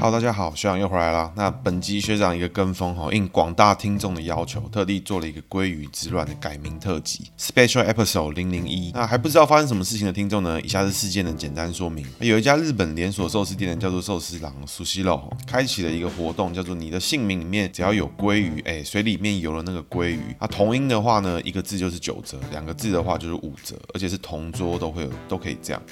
好，大家好，学长又回来了。那本集学长一个跟风哈，应广大听众的要求，特地做了一个鲑鱼之乱的改名特辑，Special Episode 零零一。那还不知道发生什么事情的听众呢？以下是事件的简单说明。有一家日本连锁寿司店呢叫做寿司郎 Sushiro，开启了一个活动，叫做你的姓名里面只要有鲑鱼，哎，水里面游了那个鲑鱼。啊同音的话呢，一个字就是九折，两个字的话就是五折，而且是同桌都会有，都可以这样。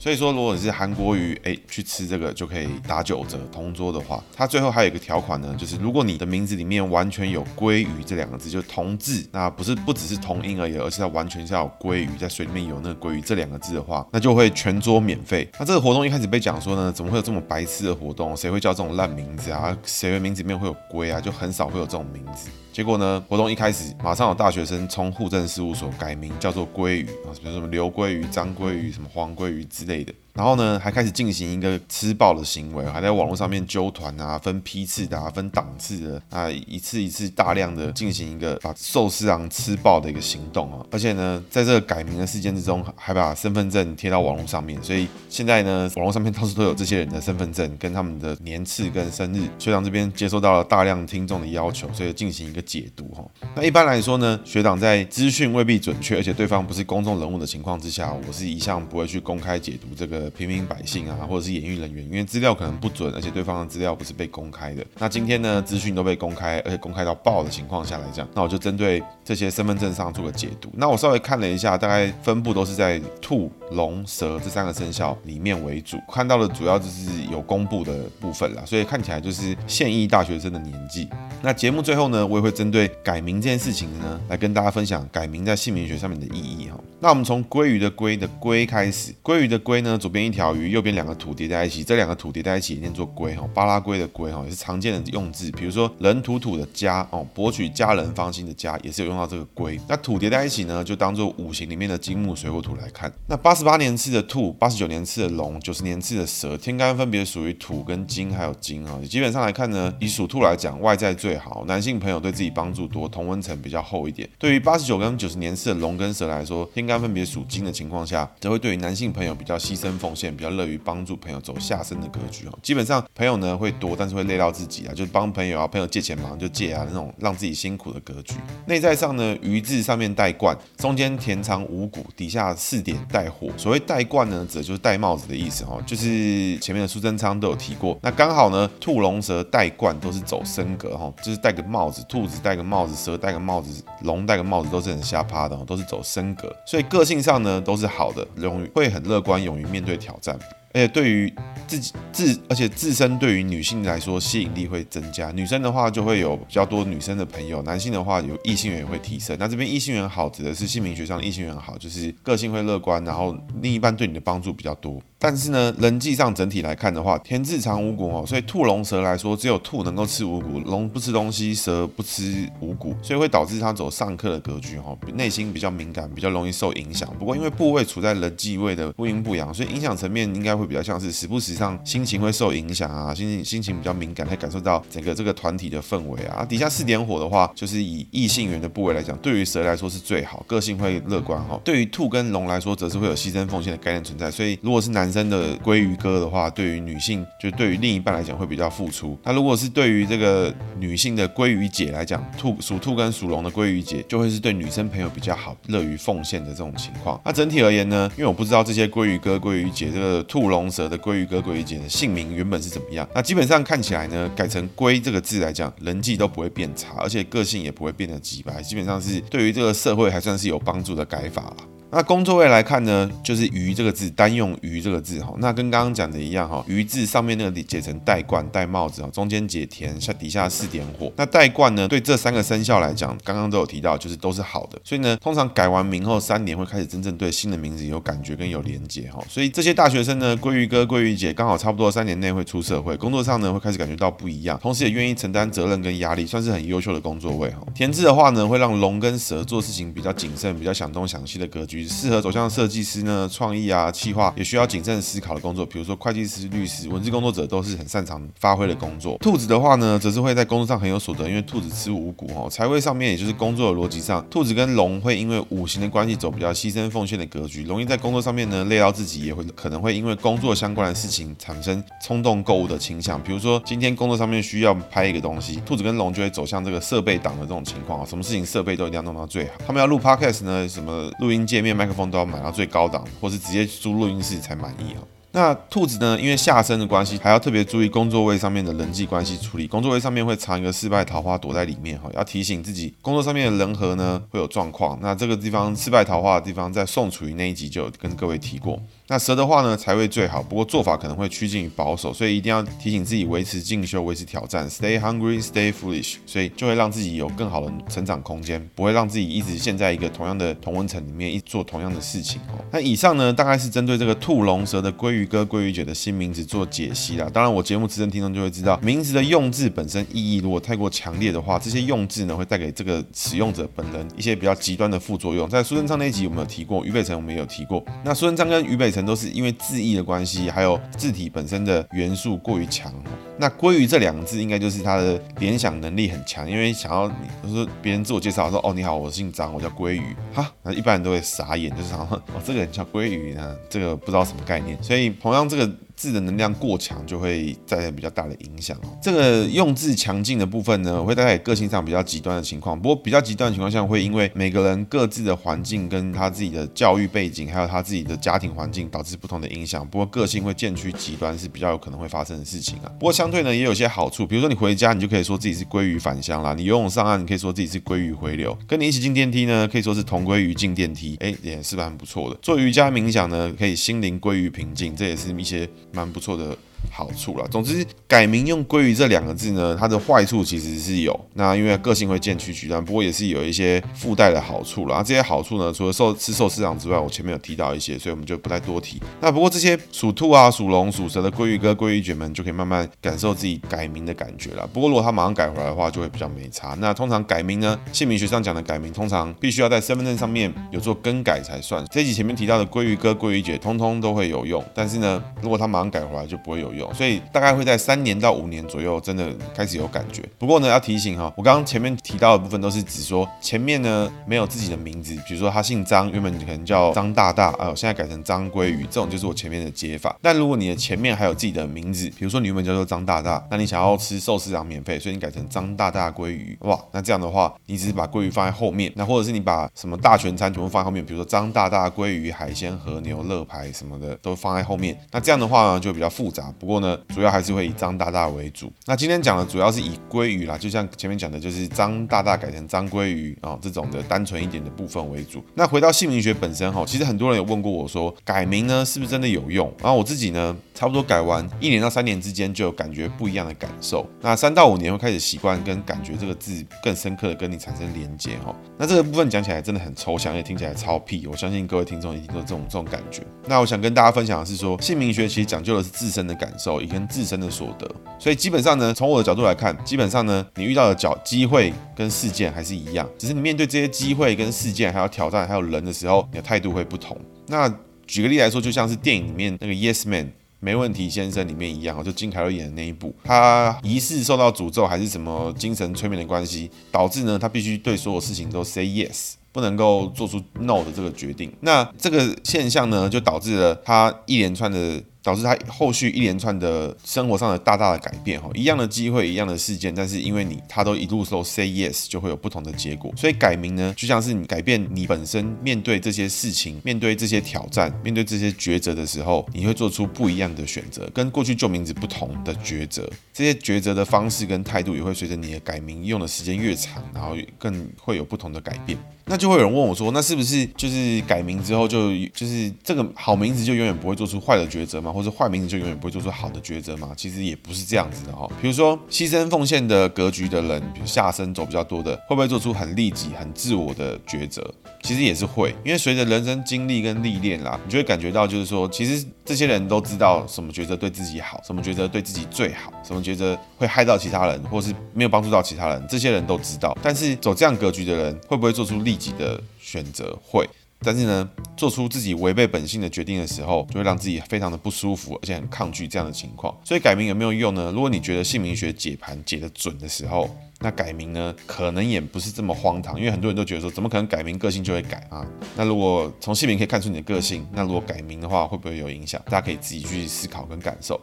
所以说，如果你是韩国鱼，哎，去吃这个就可以打九折。同桌的话，它最后还有一个条款呢，就是如果你的名字里面完全有“鲑鱼”这两个字，就同字，那不是不只是同音而已，而是它完全是要有鲑鱼在水里面有那个鲑鱼这两个字的话，那就会全桌免费。那这个活动一开始被讲说呢，怎么会有这么白痴的活动？谁会叫这种烂名字啊？谁的名字里面会有“龟”啊？就很少会有这种名字。结果呢，活动一开始，马上有大学生冲户政事务所改名，叫做鲑鱼啊，比如什么刘鲑鱼、张鲑鱼、什么黄鲑鱼之的。然后呢，还开始进行一个吃爆的行为，还在网络上面揪团啊，分批次的啊，分档次的啊，一次一次大量的进行一个把寿司郎吃爆的一个行动啊。而且呢，在这个改名的事件之中，还把身份证贴到网络上面，所以现在呢，网络上面到处都有这些人的身份证跟他们的年次跟生日。学长这边接收到了大量听众的要求，所以进行一个解读哈。那一般来说呢，学长在资讯未必准确，而且对方不是公众人物的情况之下，我是一向不会去公开解读这个。平民百姓啊，或者是演艺人员，因为资料可能不准，而且对方的资料不是被公开的。那今天呢，资讯都被公开，而且公开到爆的情况下来讲，那我就针对这些身份证上做个解读。那我稍微看了一下，大概分布都是在兔、龙、蛇这三个生肖里面为主，看到的主要就是有公布的部分啦，所以看起来就是现役大学生的年纪。那节目最后呢，我也会针对改名这件事情呢，来跟大家分享改名在姓名学上面的意义哈。那我们从鲑鱼的鲑的鲑开始，鲑鱼的龟呢，左边一条鱼，右边两个土叠在一起，这两个土叠在一起念作龟哈。巴拉圭的龟哈也是常见的用字，比如说人土土的家哦，博取家人芳心的家也是有用到这个龟。那土叠在一起呢，就当做五行里面的金木水火土来看。那八十八年次的兔，八十九年次的龙，九十年次的蛇，天干分别属于土跟金还有金啊。基本上来看呢，以属兔来讲，外在最好，男性朋友对自己帮助多，同温层比较厚一点。对于八十九跟九十年次的龙跟蛇来说，天干分别属金的情况下，则会对于男性朋友比较牺牲奉献，比较乐于帮助朋友走下生的格局哦。基本上朋友呢会多，但是会累到自己啊，就是帮朋友啊，朋友借钱忙就借啊，那种让自己辛苦的格局。内在上呢，鱼字上面带冠，中间田藏五谷，底下四点带火。所谓带冠呢，指的就是戴帽子的意思哦，就是前面的苏贞昌都有提过。那刚好呢，兔龙蛇带冠都是走升格哈，就是戴个帽子，兔子戴个帽子，蛇戴个帽子，龙戴个帽子都是很瞎趴的，都是走升格。所以个性上呢都是好的，容易会很乐观，勇于面对挑战。而且对于自己自，而且自身对于女性来说吸引力会增加。女生的话就会有比较多女生的朋友，男性的话有异性缘也会提升。那这边异性缘好指的是姓名学上的异性缘好，就是个性会乐观，然后另一半对你的帮助比较多。但是呢，人际上整体来看的话，田字长五谷哦，所以兔龙蛇来说，只有兔能够吃五谷，龙不吃东西，蛇不吃五谷，所以会导致他走上克的格局哈，内心比较敏感，比较容易受影响。不过因为部位处在人际位的不阴不阳，所以影响层面应该会比较像是时不时上心情会受影响啊，心情心情比较敏感，会感受到整个这个团体的氛围啊。底下四点火的话，就是以异性缘的部位来讲，对于蛇来说是最好，个性会乐观哈。对于兔跟龙来说，则是会有牺牲奉献的概念存在。所以如果是男生的鲑鱼哥的话，对于女性，就对于另一半来讲会比较付出。那如果是对于这个女性的鲑鱼姐来讲，兔属兔跟属龙的鲑鱼姐，就会是对女生朋友比较好，乐于奉献的这种情况。那整体而言呢，因为我不知道这些鲑鱼哥、鲑鱼姐这个兔龙蛇的鲑鱼哥、鲑鱼姐的姓名原本是怎么样。那基本上看起来呢，改成龟这个字来讲，人际都不会变差，而且个性也不会变得极白，基本上是对于这个社会还算是有帮助的改法了。那工作位来看呢，就是鱼这个字，单用鱼这个字哈，那跟刚刚讲的一样哈，鱼字上面那个解成带冠戴帽子哈，中间解田，下底下四点火。那带冠呢，对这三个生肖来讲，刚刚都有提到，就是都是好的。所以呢，通常改完名后三年会开始真正对新的名字有感觉跟有连接哈。所以这些大学生呢，鲑鱼哥、鲑鱼姐，刚好差不多三年内会出社会，工作上呢会开始感觉到不一样，同时也愿意承担责任跟压力，算是很优秀的工作位哈。田字的话呢，会让龙跟蛇做事情比较谨慎，比较想东想西的格局。适合走向设计师呢，创意啊、企划也需要谨慎思考的工作，比如说会计师、律师、文字工作者都是很擅长发挥的工作。兔子的话呢，则是会在工作上很有所得，因为兔子吃五谷哦。财位上面，也就是工作的逻辑上，兔子跟龙会因为五行的关系走比较牺牲奉献的格局，容易在工作上面呢累到自己，也会可能会因为工作相关的事情产生冲动购物的倾向。比如说今天工作上面需要拍一个东西，兔子跟龙就会走向这个设备党的这种情况啊，什么事情设备都一定要弄到最好。他们要录 podcast 呢，什么录音界面、麦克风都要买到最高档，或是直接租录音室才满意啊。那兔子呢，因为下身的关系，还要特别注意工作位上面的人际关系处理。工作位上面会藏一个失败桃花躲在里面哈，要提醒自己，工作上面的人和呢会有状况。那这个地方失败桃花的地方，在宋楚瑜那一集就有跟各位提过。那蛇的话呢，财位最好，不过做法可能会趋近于保守，所以一定要提醒自己维持进修、维持挑战，stay hungry, stay foolish，所以就会让自己有更好的成长空间，不会让自己一直陷在一个同样的同温层里面，一做同样的事情哦。那以上呢，大概是针对这个兔龙蛇的鲑鱼哥、鲑鱼姐的新名字做解析啦。当然，我节目资深听众就会知道，名字的用字本身意义如果太过强烈的话，这些用字呢会带给这个使用者本人一些比较极端的副作用。在苏贞昌那一集我们有提过，于北辰我们也有提过。那苏贞昌跟于北辰都是因为字义的关系，还有字体本身的元素过于强。那鲑鱼这两个字应该就是他的联想能力很强，因为想要就是别人自我介绍说哦，你好，我姓张，我叫鲑鱼哈，那一般人都会傻眼，就是想说哦，这个人叫鲑鱼呢，这个不知道什么概念，所以同样这个。字的能量过强，就会带来比较大的影响哦。这个用字强劲的部分呢，会带来个性上比较极端的情况。不过比较极端的情况下，会因为每个人各自的环境跟他自己的教育背景，还有他自己的家庭环境，导致不同的影响。不过个性会渐趋极端，是比较有可能会发生的事情啊。不过相对呢，也有些好处。比如说你回家，你就可以说自己是鲑鱼返乡啦；你游泳上岸，你可以说自己是鲑鱼回流。跟你一起进电梯呢，可以说是同归于进电梯，哎，也是蛮不错的。做瑜伽冥想呢，可以心灵归于平静，这也是一些蛮不错的。好处啦，总之改名用“鲑鱼”这两个字呢，它的坏处其实是有。那因为个性会渐趋极端，不过也是有一些附带的好处啦。这些好处呢，除了寿吃寿司郎之外，我前面有提到一些，所以我们就不再多提。那不过这些属兔啊、属龙、属蛇的鲑鱼哥、鲑鱼姐们就可以慢慢感受自己改名的感觉了。不过如果他马上改回来的话，就会比较没差。那通常改名呢，姓名学上讲的改名，通常必须要在身份证上面有做更改才算。这集前面提到的鲑鱼哥、鲑鱼姐，通通都会有用。但是呢，如果他马上改回来，就不会有用。所以大概会在三年到五年左右，真的开始有感觉。不过呢，要提醒哈，我刚刚前面提到的部分都是指说前面呢没有自己的名字，比如说他姓张，原本可能叫张大大，哎呦，现在改成张鲑鱼，这种就是我前面的接法。但如果你的前面还有自己的名字，比如说你原本叫做张大大，那你想要吃寿司郎免费，所以你改成张大大鲑鱼，哇，那这样的话，你只是把鲑鱼放在后面，那或者是你把什么大全餐全部放在后面，比如说张大大鲑鱼海鲜和牛肋排什么的都放在后面，那这样的话呢就比较复杂。不过呢，主要还是会以张大大为主。那今天讲的主要是以鲑鱼啦，就像前面讲的，就是张大大改成张鲑鱼啊，这种的单纯一点的部分为主。那回到姓名学本身哈，其实很多人有问过我说，改名呢是不是真的有用？然后我自己呢，差不多改完一年到三年之间就有感觉不一样的感受。那三到五年会开始习惯跟感觉这个字更深刻的跟你产生连接哈。那这个部分讲起来真的很抽象，也听起来超屁。我相信各位听众一定都这种这种感觉。那我想跟大家分享的是说，姓名学其实讲究的是自身的感感受，也跟自身的所得，所以基本上呢，从我的角度来看，基本上呢，你遇到的角机会跟事件还是一样，只是你面对这些机会跟事件，还有挑战，还有人的时候，你的态度会不同。那举个例来说，就像是电影里面那个 Yes Man 没问题先生里面一样，就金凯瑞演的那一部，他疑似受到诅咒还是什么精神催眠的关系，导致呢，他必须对所有事情都 say yes，不能够做出 no 的这个决定。那这个现象呢，就导致了他一连串的。导致他后续一连串的生活上的大大的改变哈，一样的机会，一样的事件，但是因为你他都一路说 say yes，就会有不同的结果。所以改名呢，就像是你改变你本身面对这些事情、面对这些挑战、面对这些抉择的时候，你会做出不一样的选择，跟过去旧名字不同的抉择。这些抉择的方式跟态度也会随着你的改名用的时间越长，然后更会有不同的改变。那就会有人问我说，那是不是就是改名之后就就是这个好名字就永远不会做出坏的抉择吗？或者坏名字就永远不会做出好的抉择吗？其实也不是这样子的哈。比如说牺牲奉献的格局的人，比如下身走比较多的，会不会做出很利己、很自我的抉择？其实也是会，因为随着人生经历跟历练啦，你就会感觉到，就是说，其实这些人都知道什么抉择对自己好，什么抉择对自己最好，什么抉择会害到其他人，或是没有帮助到其他人，这些人都知道。但是走这样格局的人，会不会做出利己的选择？会。但是呢，做出自己违背本性的决定的时候，就会让自己非常的不舒服，而且很抗拒这样的情况。所以改名有没有用呢？如果你觉得姓名学解盘解得准的时候，那改名呢，可能也不是这么荒唐，因为很多人都觉得说，怎么可能改名个性就会改啊？那如果从姓名可以看出你的个性，那如果改名的话，会不会有影响？大家可以自己去思考跟感受。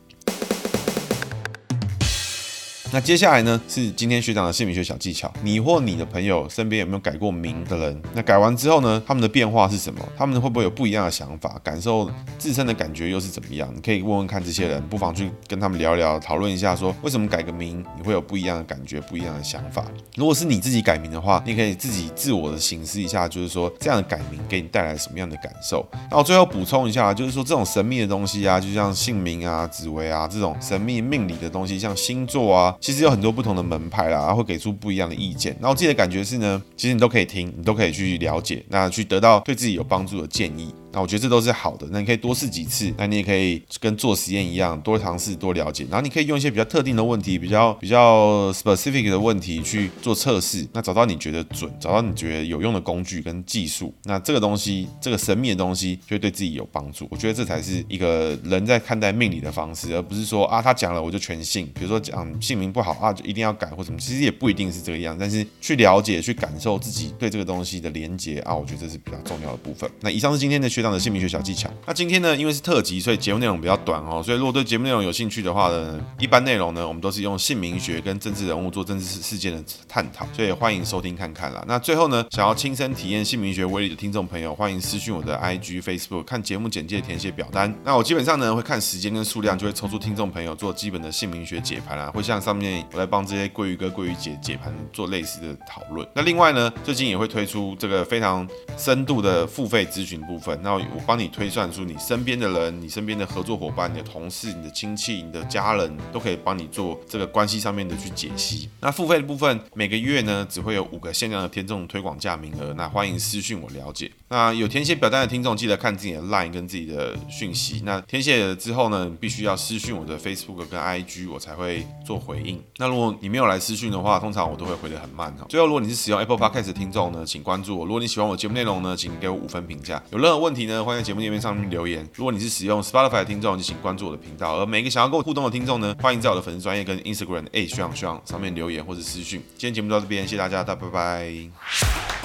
那接下来呢，是今天学长的姓名学小技巧。你或你的朋友身边有没有改过名的人？那改完之后呢，他们的变化是什么？他们会不会有不一样的想法？感受自身的感觉又是怎么样？你可以问问看这些人，不妨去跟他们聊聊，讨论一下，说为什么改个名你会有不一样的感觉、不一样的想法？如果是你自己改名的话，你可以自己自我的形式一下，就是说这样的改名给你带来什么样的感受？那我最后补充一下，就是说这种神秘的东西啊，就像姓名啊、紫微啊这种神秘命理的东西，像星座啊。其实有很多不同的门派啦，会给出不一样的意见。那我自己的感觉是呢，其实你都可以听，你都可以去了解，那去得到对自己有帮助的建议。那我觉得这都是好的，那你可以多试几次，那你也可以跟做实验一样，多尝试、多了解。然后你可以用一些比较特定的问题，比较比较 specific 的问题去做测试，那找到你觉得准，找到你觉得有用的工具跟技术，那这个东西，这个神秘的东西，就会对自己有帮助。我觉得这才是一个人在看待命理的方式，而不是说啊，他讲了我就全信。比如说讲姓名不好啊，就一定要改或什么，其实也不一定是这个样。但是去了解、去感受自己对这个东西的连接啊，我觉得这是比较重要的部分。那以上是今天的学的姓名学小技巧。那今天呢，因为是特辑，所以节目内容比较短哦。所以如果对节目内容有兴趣的话呢，一般内容呢，我们都是用姓名学跟政治人物做政治事事件的探讨，所以欢迎收听看看啦。那最后呢，想要亲身体验姓名学威力的听众朋友，欢迎私讯我的 IG、Facebook，看节目简介填写表单。那我基本上呢，会看时间跟数量，就会抽出听众朋友做基本的姓名学解盘啦，会像上面我在帮这些鲑鱼哥、鲑鱼姐解盘做类似的讨论。那另外呢，最近也会推出这个非常深度的付费咨询部分，那我帮你推。算出你身边的人，你身边的合作伙伴、你的同事、你的亲戚、你的家人，都可以帮你做这个关系上面的去解析。那付费的部分，每个月呢只会有五个限量的天众推广价名额。那欢迎私讯我了解。那有填写表单的听众，记得看自己的 LINE 跟自己的讯息。那填写了之后呢，必须要私讯我的 Facebook 跟 IG，我才会做回应。那如果你没有来私讯的话，通常我都会回得很慢哈。最后，如果你是使用 Apple Podcast 的听众呢，请关注我。如果你喜欢我节目内容呢，请给我五分评价。有任何问题呢，欢迎在节目页面上。面留言。如果你是使用 Spotify 的听众，就请关注我的频道。而每一个想要跟我互动的听众呢，欢迎在我的粉丝专页跟 Instagram 诶学长学长上面留言或者私讯。今天节目到这边，谢谢大家，大家拜拜。